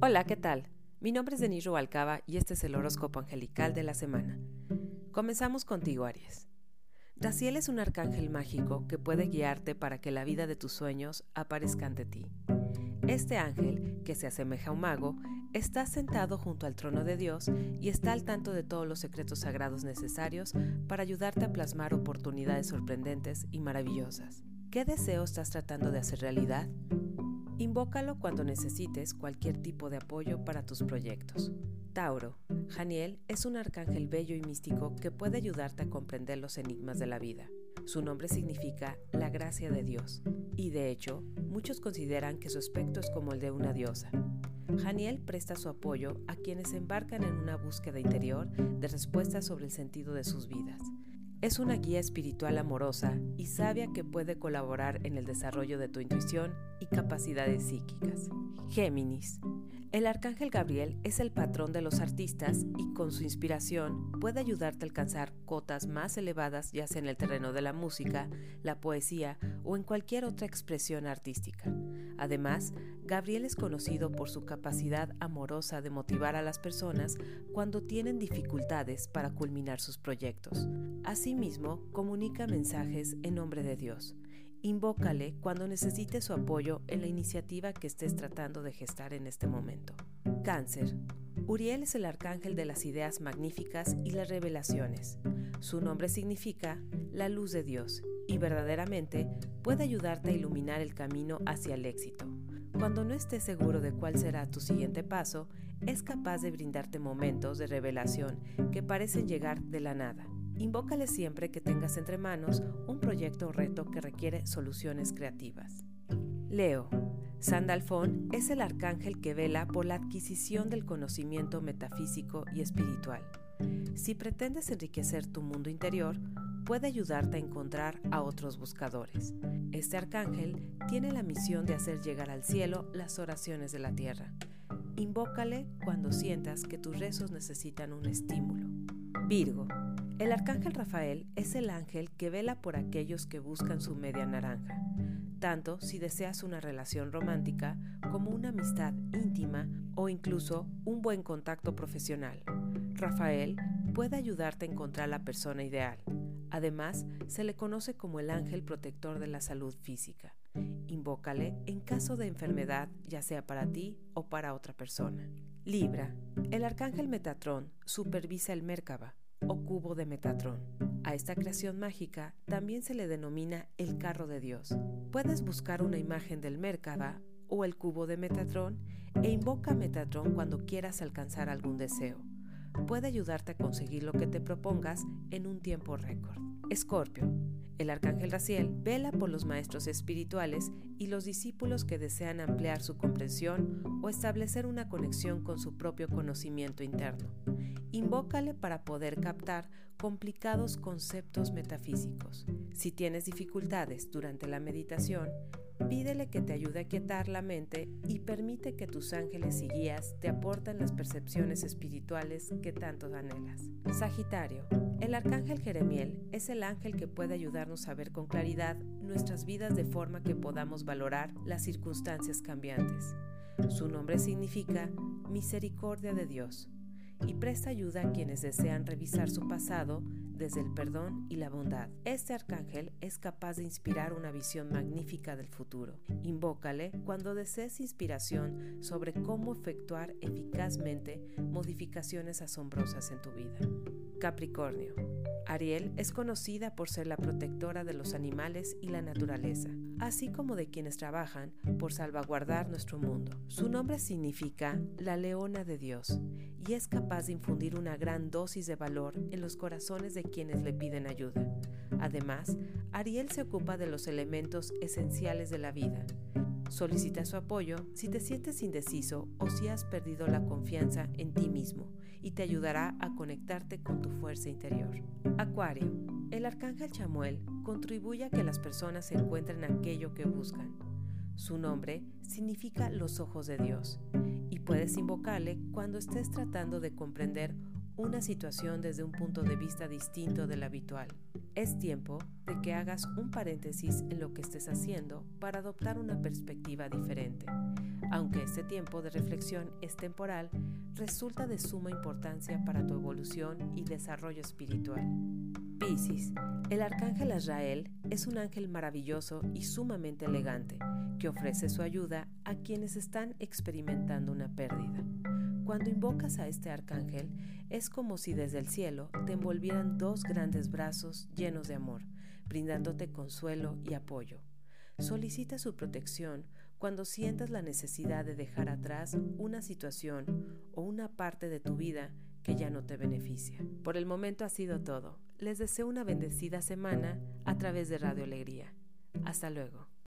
Hola, ¿qué tal? Mi nombre es Denis Rubalcaba y este es el horóscopo angelical de la semana. Comenzamos contigo, Aries. Raciel es un arcángel mágico que puede guiarte para que la vida de tus sueños aparezca ante ti. Este ángel, que se asemeja a un mago, está sentado junto al trono de Dios y está al tanto de todos los secretos sagrados necesarios para ayudarte a plasmar oportunidades sorprendentes y maravillosas. ¿Qué deseo estás tratando de hacer realidad? Invócalo cuando necesites cualquier tipo de apoyo para tus proyectos. Tauro, Janiel es un arcángel bello y místico que puede ayudarte a comprender los enigmas de la vida. Su nombre significa la gracia de Dios, y de hecho, muchos consideran que su aspecto es como el de una diosa. Janiel presta su apoyo a quienes embarcan en una búsqueda interior de respuestas sobre el sentido de sus vidas. Es una guía espiritual amorosa y sabia que puede colaborar en el desarrollo de tu intuición y capacidades psíquicas. Géminis. El arcángel Gabriel es el patrón de los artistas y con su inspiración puede ayudarte a alcanzar cotas más elevadas ya sea en el terreno de la música, la poesía o en cualquier otra expresión artística. Además, Gabriel es conocido por su capacidad amorosa de motivar a las personas cuando tienen dificultades para culminar sus proyectos. Asimismo, comunica mensajes en nombre de Dios. Invócale cuando necesite su apoyo en la iniciativa que estés tratando de gestar en este momento. Cáncer. Uriel es el arcángel de las ideas magníficas y las revelaciones. Su nombre significa la luz de Dios y verdaderamente puede ayudarte a iluminar el camino hacia el éxito. Cuando no estés seguro de cuál será tu siguiente paso, es capaz de brindarte momentos de revelación que parecen llegar de la nada. Invócale siempre que tengas entre manos un proyecto o reto que requiere soluciones creativas. Leo. Sandalfón es el arcángel que vela por la adquisición del conocimiento metafísico y espiritual. Si pretendes enriquecer tu mundo interior, puede ayudarte a encontrar a otros buscadores. Este arcángel tiene la misión de hacer llegar al cielo las oraciones de la tierra. Invócale cuando sientas que tus rezos necesitan un estímulo. Virgo. El arcángel Rafael es el ángel que vela por aquellos que buscan su media naranja, tanto si deseas una relación romántica como una amistad íntima o incluso un buen contacto profesional. Rafael puede ayudarte a encontrar la persona ideal. Además, se le conoce como el ángel protector de la salud física. Invócale en caso de enfermedad, ya sea para ti o para otra persona. Libra. El arcángel Metatrón supervisa el Merkaba o cubo de Metatrón. A esta creación mágica también se le denomina el carro de Dios. Puedes buscar una imagen del Merkaba o el cubo de Metatrón e invoca a Metatrón cuando quieras alcanzar algún deseo. Puede ayudarte a conseguir lo que te propongas en un tiempo récord. Escorpio. El arcángel Raciel vela por los maestros espirituales y los discípulos que desean ampliar su comprensión o establecer una conexión con su propio conocimiento interno. Invócale para poder captar complicados conceptos metafísicos. Si tienes dificultades durante la meditación, pídele que te ayude a quietar la mente y permite que tus ángeles y guías te aporten las percepciones espirituales que tanto anhelas. Sagitario, el arcángel Jeremiel es el ángel que puede ayudarnos a ver con claridad nuestras vidas de forma que podamos valorar las circunstancias cambiantes. Su nombre significa misericordia de Dios y presta ayuda a quienes desean revisar su pasado desde el perdón y la bondad. Este arcángel es capaz de inspirar una visión magnífica del futuro. Invócale cuando desees inspiración sobre cómo efectuar eficazmente modificaciones asombrosas en tu vida. Capricornio. Ariel es conocida por ser la protectora de los animales y la naturaleza, así como de quienes trabajan por salvaguardar nuestro mundo. Su nombre significa la leona de Dios y es capaz de infundir una gran dosis de valor en los corazones de quienes le piden ayuda. Además, Ariel se ocupa de los elementos esenciales de la vida. Solicita su apoyo si te sientes indeciso o si has perdido la confianza en ti mismo y te ayudará a conectarte con tu fuerza interior. Acuario. El arcángel Chamuel contribuye a que las personas encuentren aquello que buscan. Su nombre significa los ojos de Dios y puedes invocarle cuando estés tratando de comprender una situación desde un punto de vista distinto del habitual. Es tiempo de que hagas un paréntesis en lo que estés haciendo para adoptar una perspectiva diferente. Aunque este tiempo de reflexión es temporal, resulta de suma importancia para tu evolución y desarrollo espiritual. Piscis, el arcángel Azrael es un ángel maravilloso y sumamente elegante que ofrece su ayuda a quienes están experimentando una pérdida. Cuando invocas a este arcángel, es como si desde el cielo te envolvieran dos grandes brazos llenos de amor, brindándote consuelo y apoyo. Solicita su protección cuando sientas la necesidad de dejar atrás una situación o una parte de tu vida que ya no te beneficia. Por el momento ha sido todo. Les deseo una bendecida semana a través de Radio Alegría. Hasta luego.